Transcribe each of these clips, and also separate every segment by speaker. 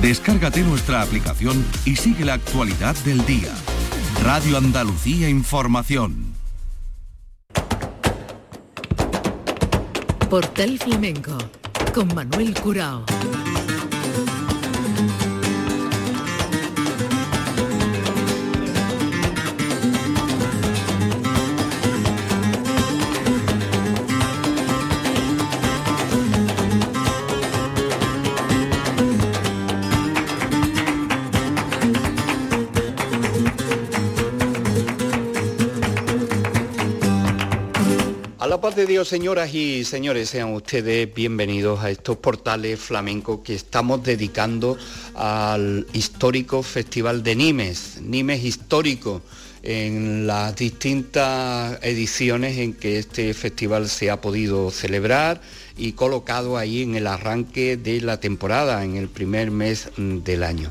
Speaker 1: Descárgate nuestra aplicación y sigue la actualidad del día. Radio Andalucía Información.
Speaker 2: Portal Flamenco con Manuel Curao.
Speaker 3: Paz de Dios, señoras y señores, sean ustedes bienvenidos a estos portales flamencos que estamos dedicando al histórico Festival de Nimes, Nimes histórico, en las distintas ediciones en que este festival se ha podido celebrar y colocado ahí en el arranque de la temporada, en el primer mes del año.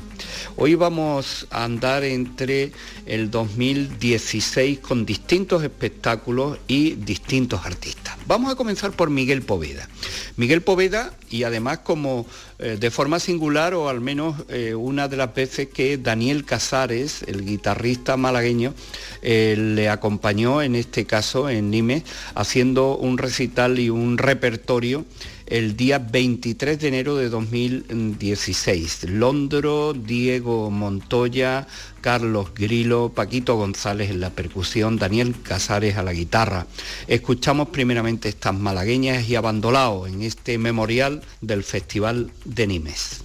Speaker 3: Hoy vamos a andar entre el 2016 con distintos espectáculos y distintos artistas. Vamos a comenzar por Miguel Poveda. Miguel Poveda, y además como eh, de forma singular, o al menos eh, una de las veces que Daniel Casares, el guitarrista malagueño, eh, le acompañó en este caso en Nimes, haciendo un recital y un repertorio el día 23 de enero de 2016. Londro, Diego Montoya, Carlos Grilo, Paquito González en la percusión, Daniel Casares a la guitarra. Escuchamos primeramente estas malagueñas y abandolados en este memorial del Festival de Nimes.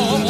Speaker 3: Oh.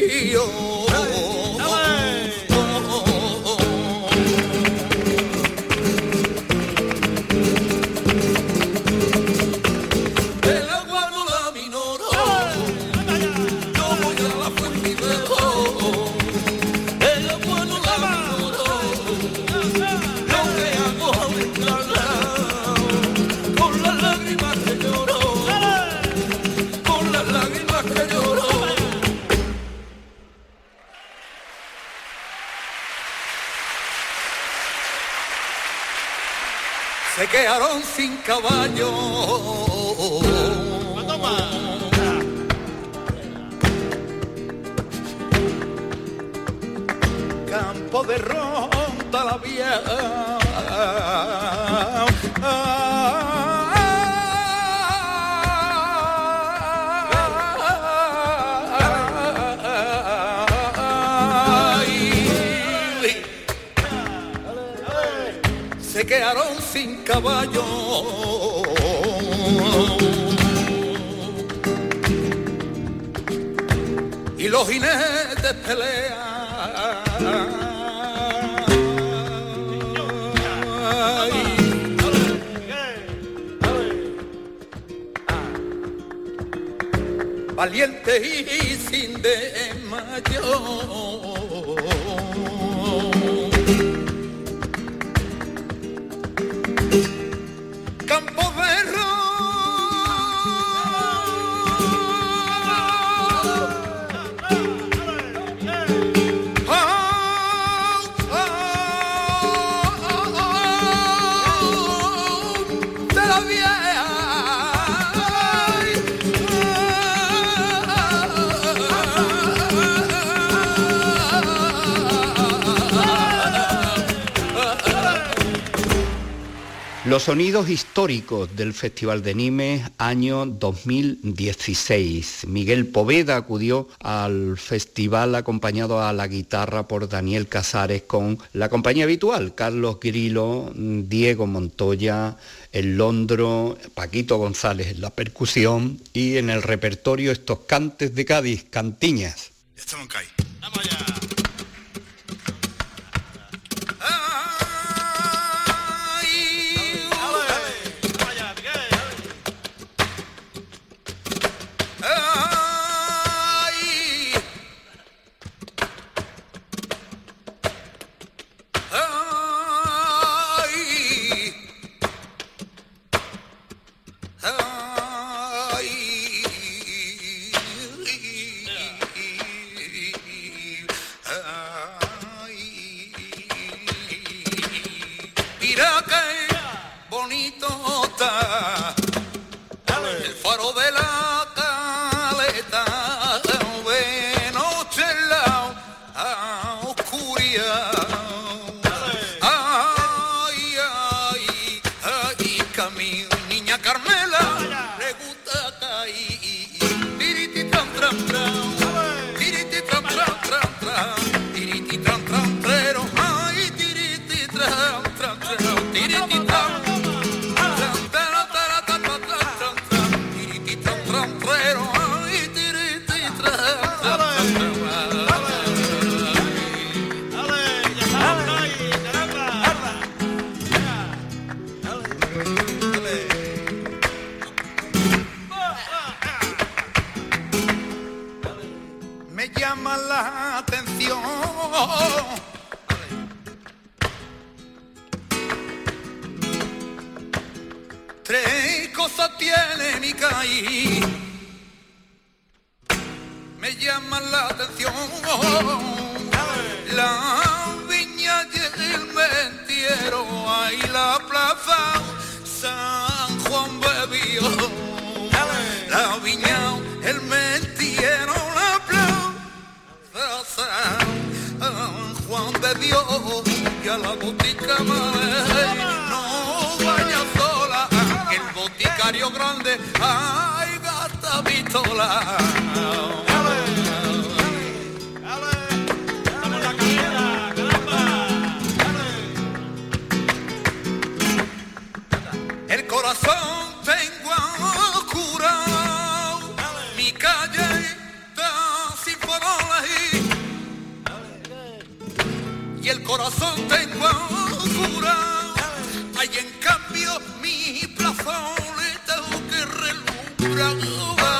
Speaker 3: frío. Caballo. Los
Speaker 4: sonidos históricos del Festival de Nimes año 2016. Miguel Poveda acudió al festival acompañado a la guitarra por Daniel Casares con la compañía habitual, Carlos Grilo, Diego Montoya, el Londro, Paquito González en la percusión y en el repertorio estos cantes de Cádiz, cantiñas. Vamos allá. en cambio mi plafón está que relumbra.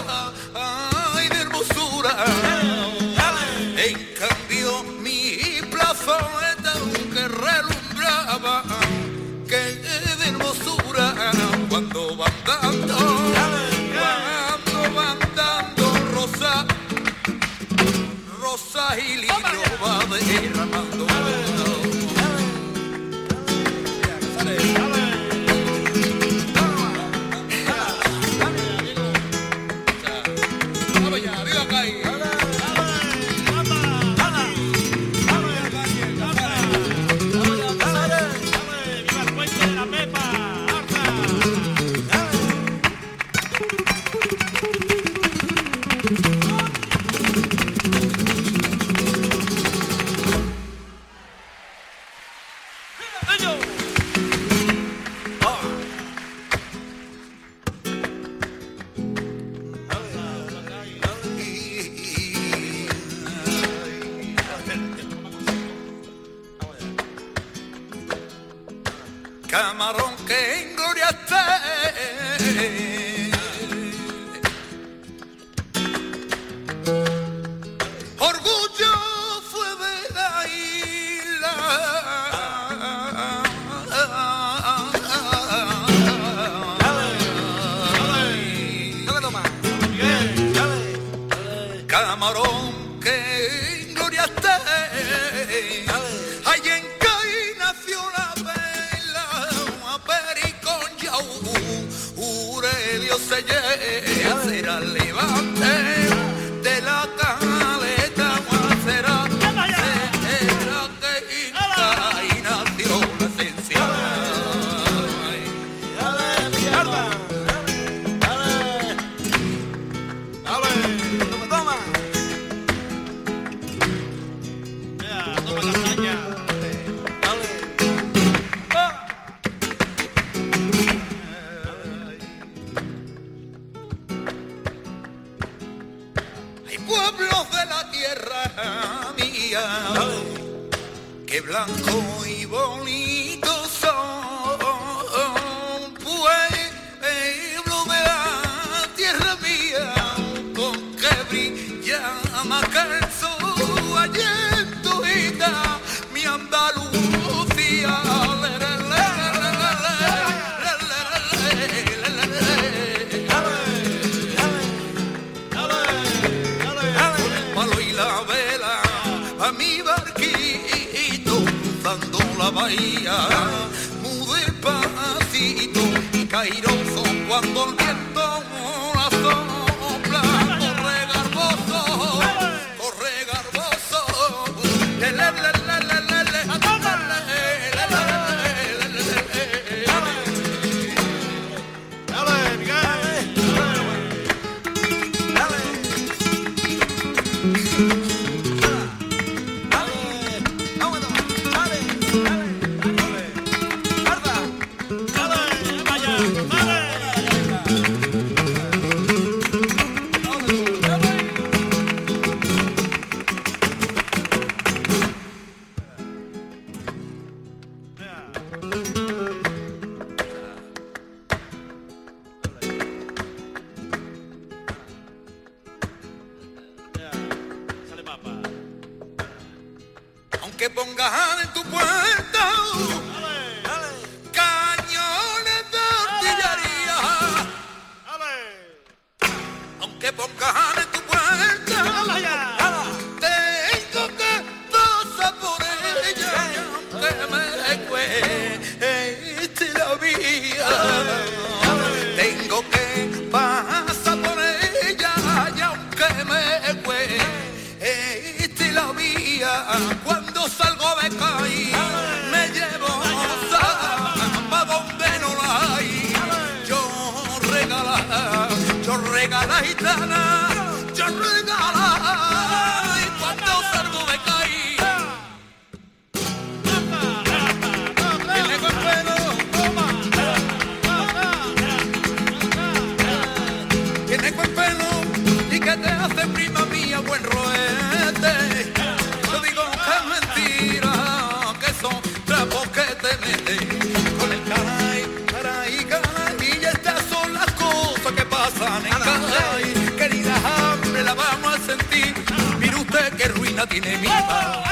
Speaker 4: no tiene misma.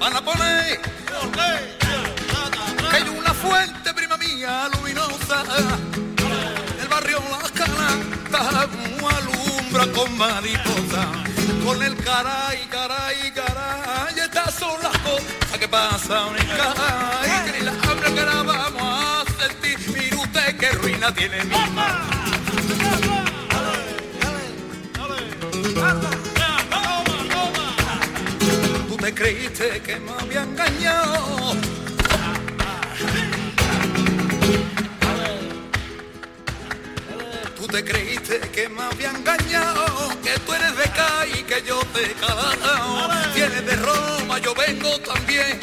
Speaker 4: Van a poner que hay una fuente, prima mía, luminosa del barrio Las Canastas, alumbra con mariposa, con el caraica pasa un encaje que ni la hambre que la vamos a sentir. Mire usted qué ruina tiene mi mamá. Tú te creíste que me había engañado. te creíste que me había engañado, que tú eres de acá y que yo te he calado. Vienes de Roma, yo vengo también.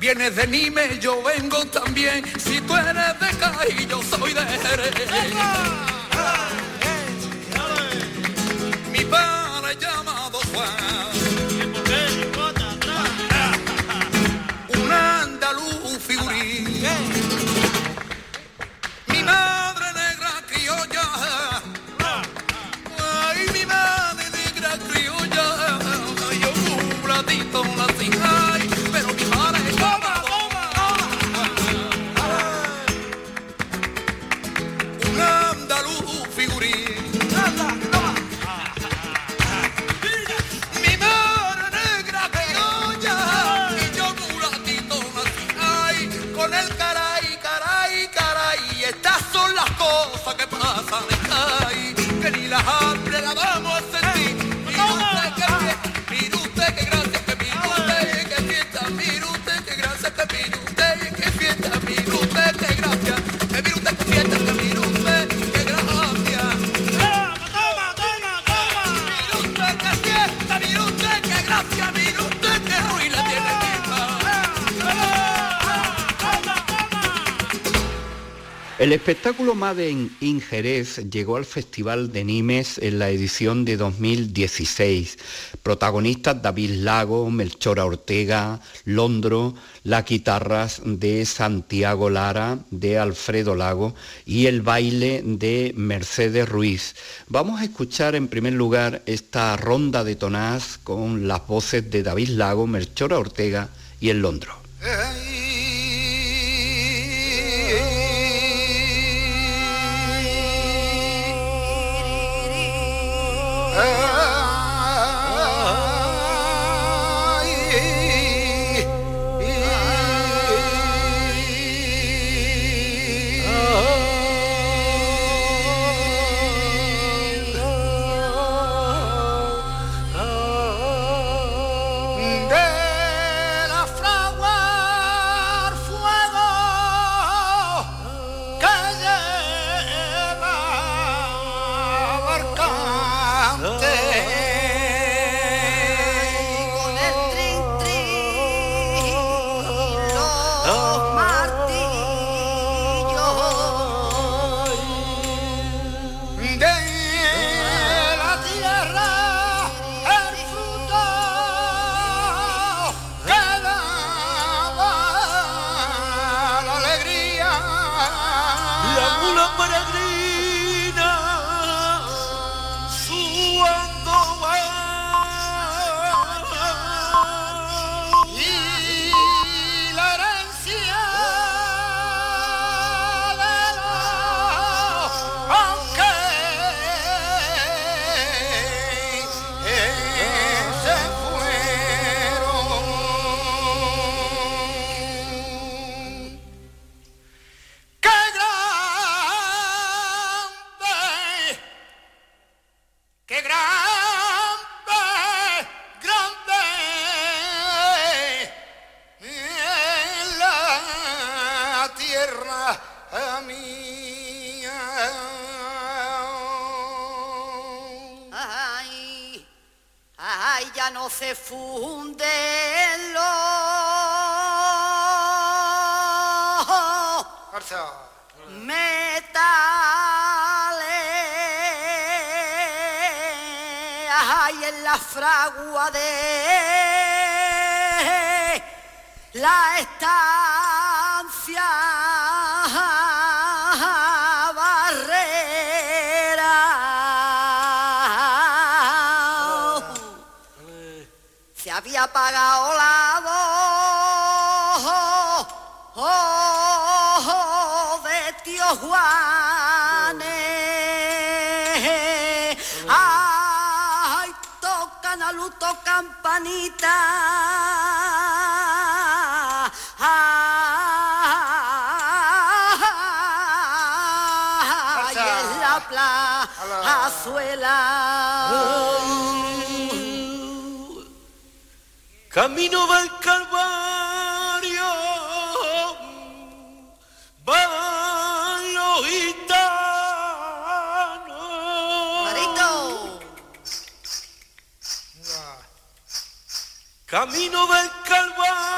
Speaker 4: Vienes de Nime, yo vengo también. Si tú eres de acá y yo soy de Jerez. Mi padre llamado Juan. Un andaluz figurín. Fala. El
Speaker 5: espectáculo Made in Jerez llegó al Festival de Nimes en la edición de 2016. Protagonistas David Lago, Melchora Ortega, Londro, las guitarras de Santiago Lara, de Alfredo Lago y el baile de Mercedes Ruiz. Vamos a escuchar en primer lugar esta ronda de tonás con las voces de David Lago, Melchora Ortega y el Londro.
Speaker 6: Había apagado la voz de tío Juanes. Ay, tocan a luto campanita. Ay, en la plazuela.
Speaker 7: Camino del Calvario van los gitanos.
Speaker 6: Marito.
Speaker 7: Camino del Calvario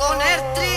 Speaker 6: con el
Speaker 5: trin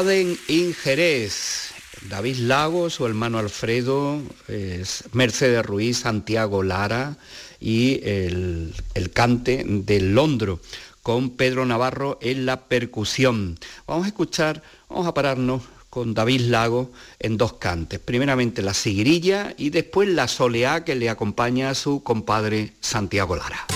Speaker 3: Maden in Jerez, David Lago, su hermano Alfredo, es Mercedes Ruiz, Santiago Lara y el, el cante de Londro con Pedro Navarro en la percusión. Vamos a escuchar, vamos a pararnos con David Lago en dos cantes. Primeramente la sigrilla y después la soleá que le acompaña a su compadre Santiago Lara.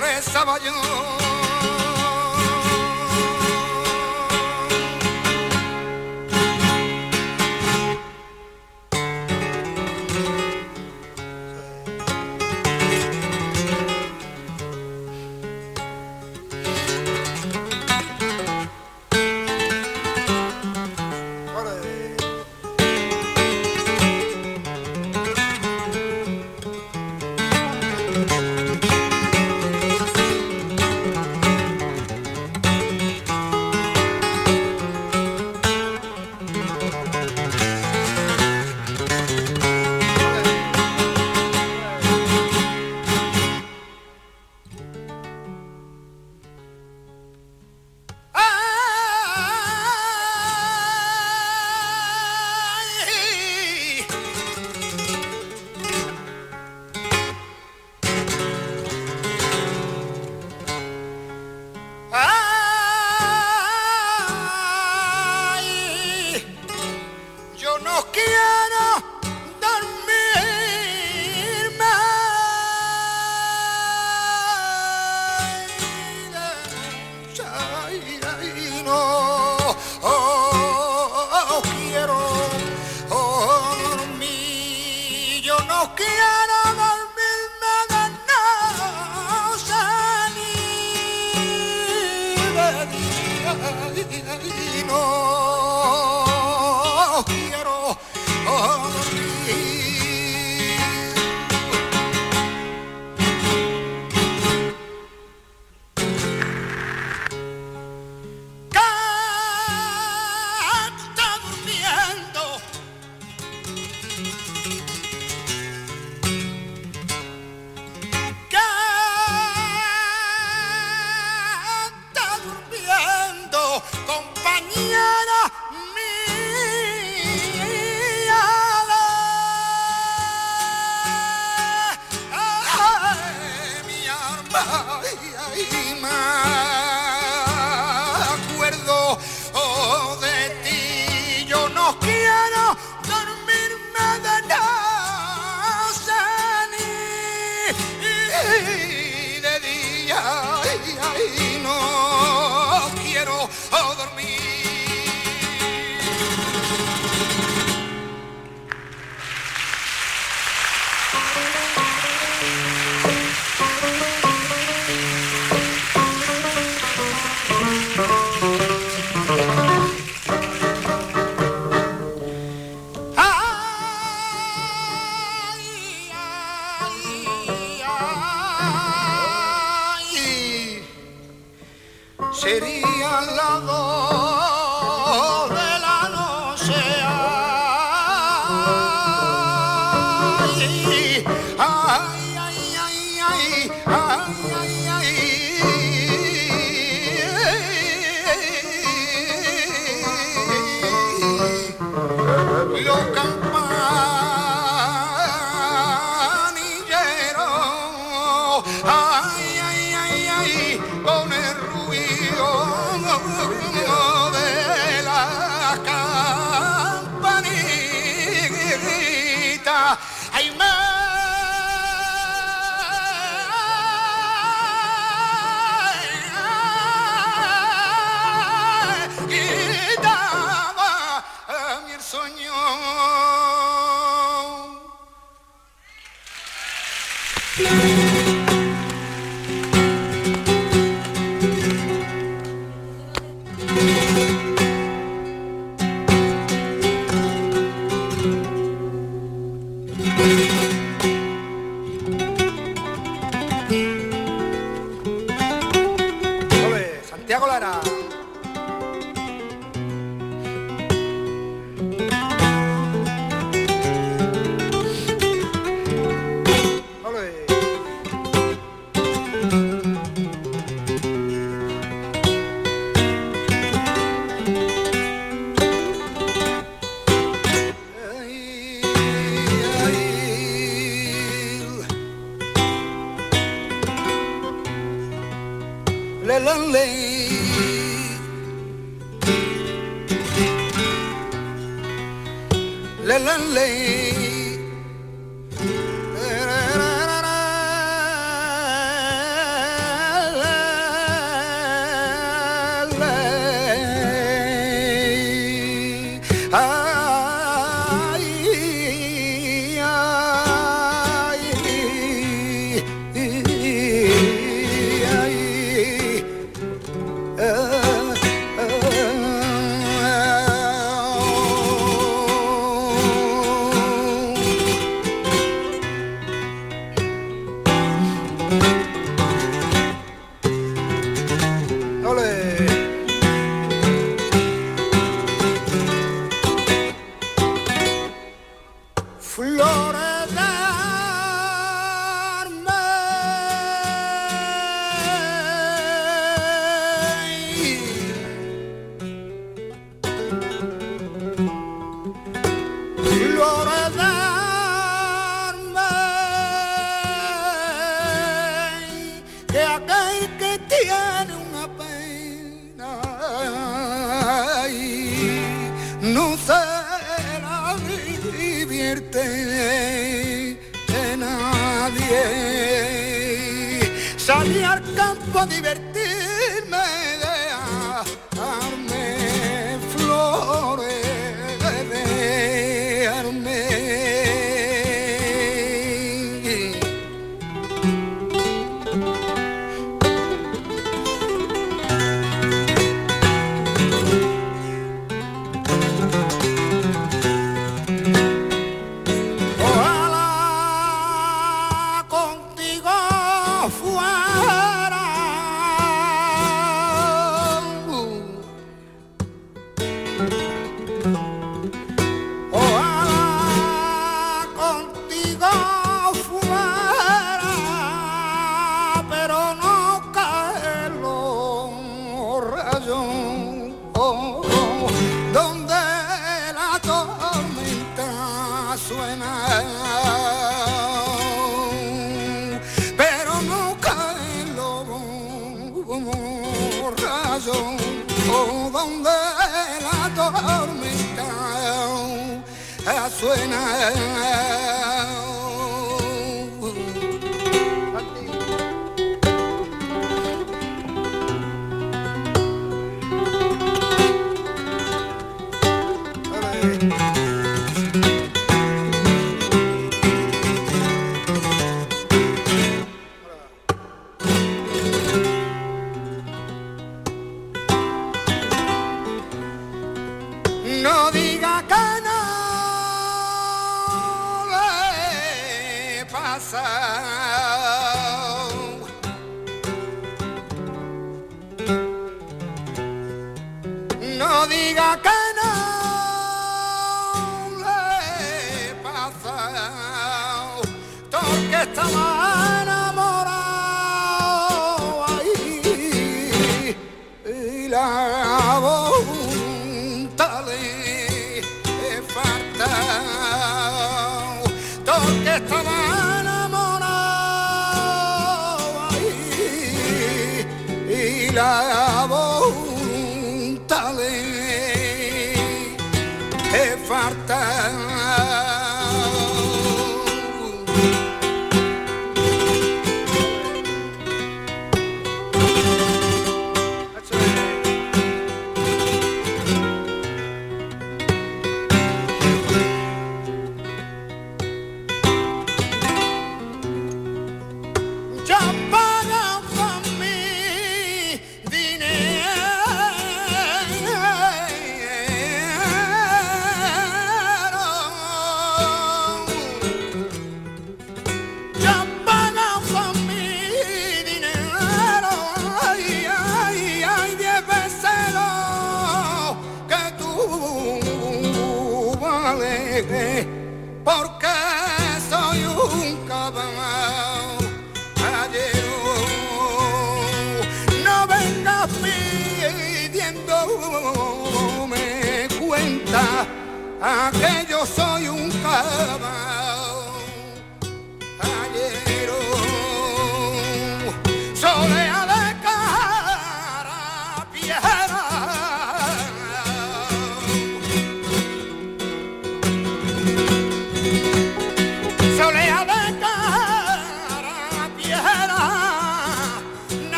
Speaker 5: Rezaba yo. No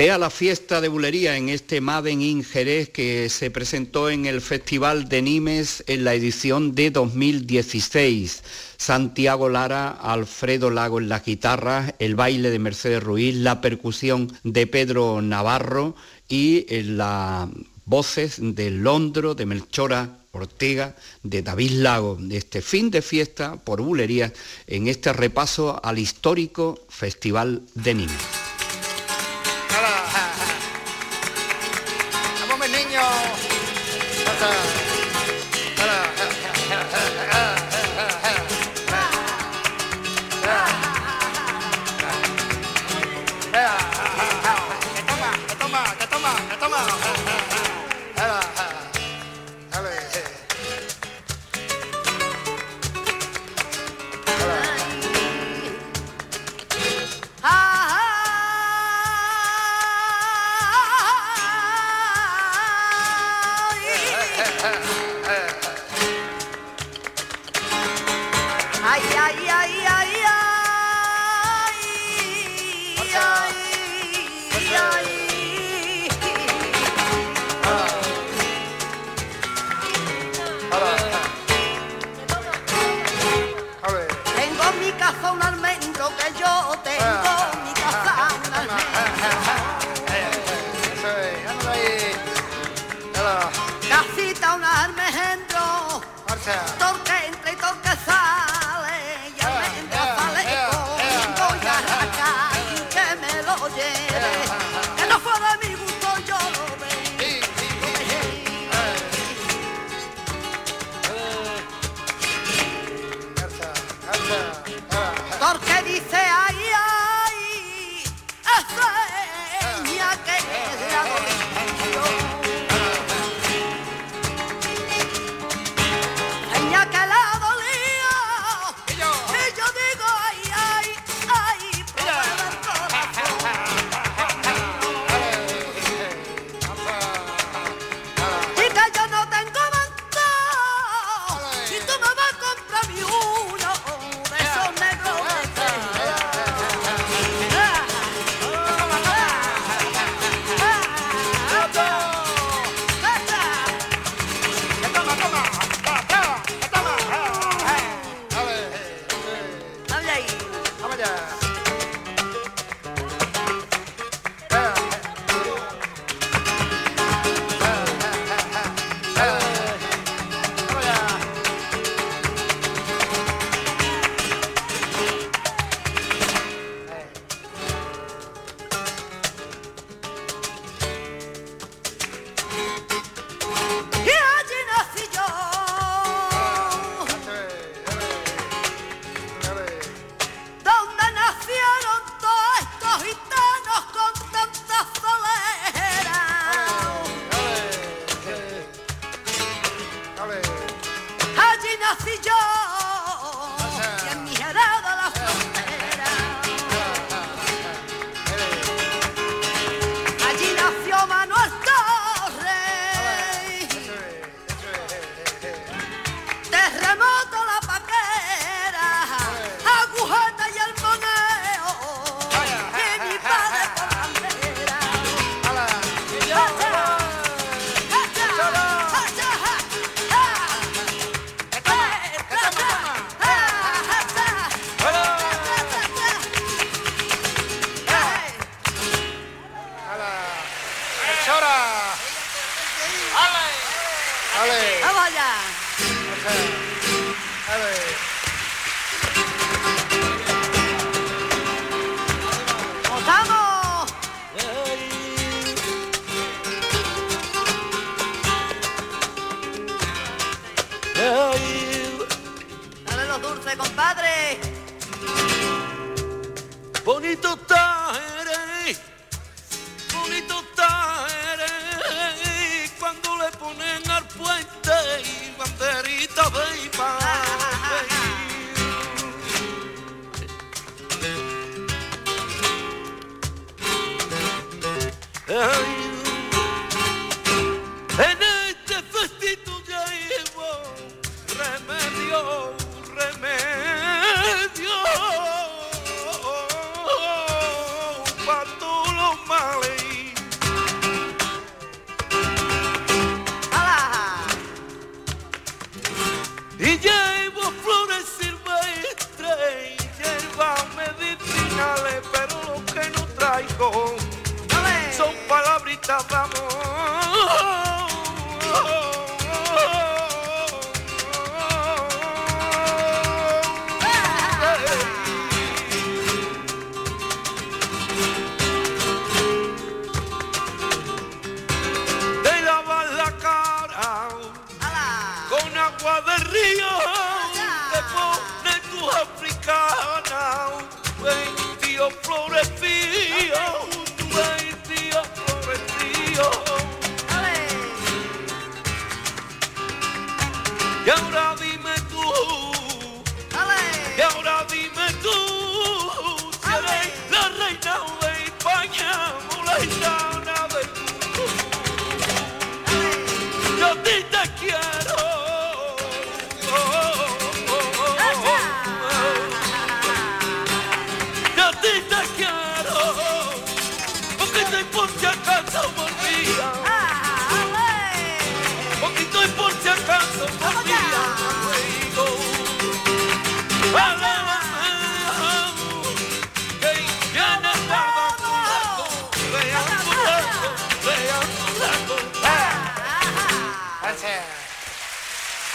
Speaker 6: Sea la fiesta de bulería en este Maven in que se presentó en el Festival de Nimes en la edición de 2016. Santiago Lara, Alfredo Lago en las guitarras, el baile de Mercedes Ruiz, la percusión de Pedro Navarro y eh, las voces de Londro, de Melchora Ortega, de David Lago, de este fin de fiesta por bulerías en este repaso al histórico Festival de Nimes.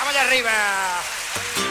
Speaker 8: Vamos
Speaker 9: allá
Speaker 5: arriba.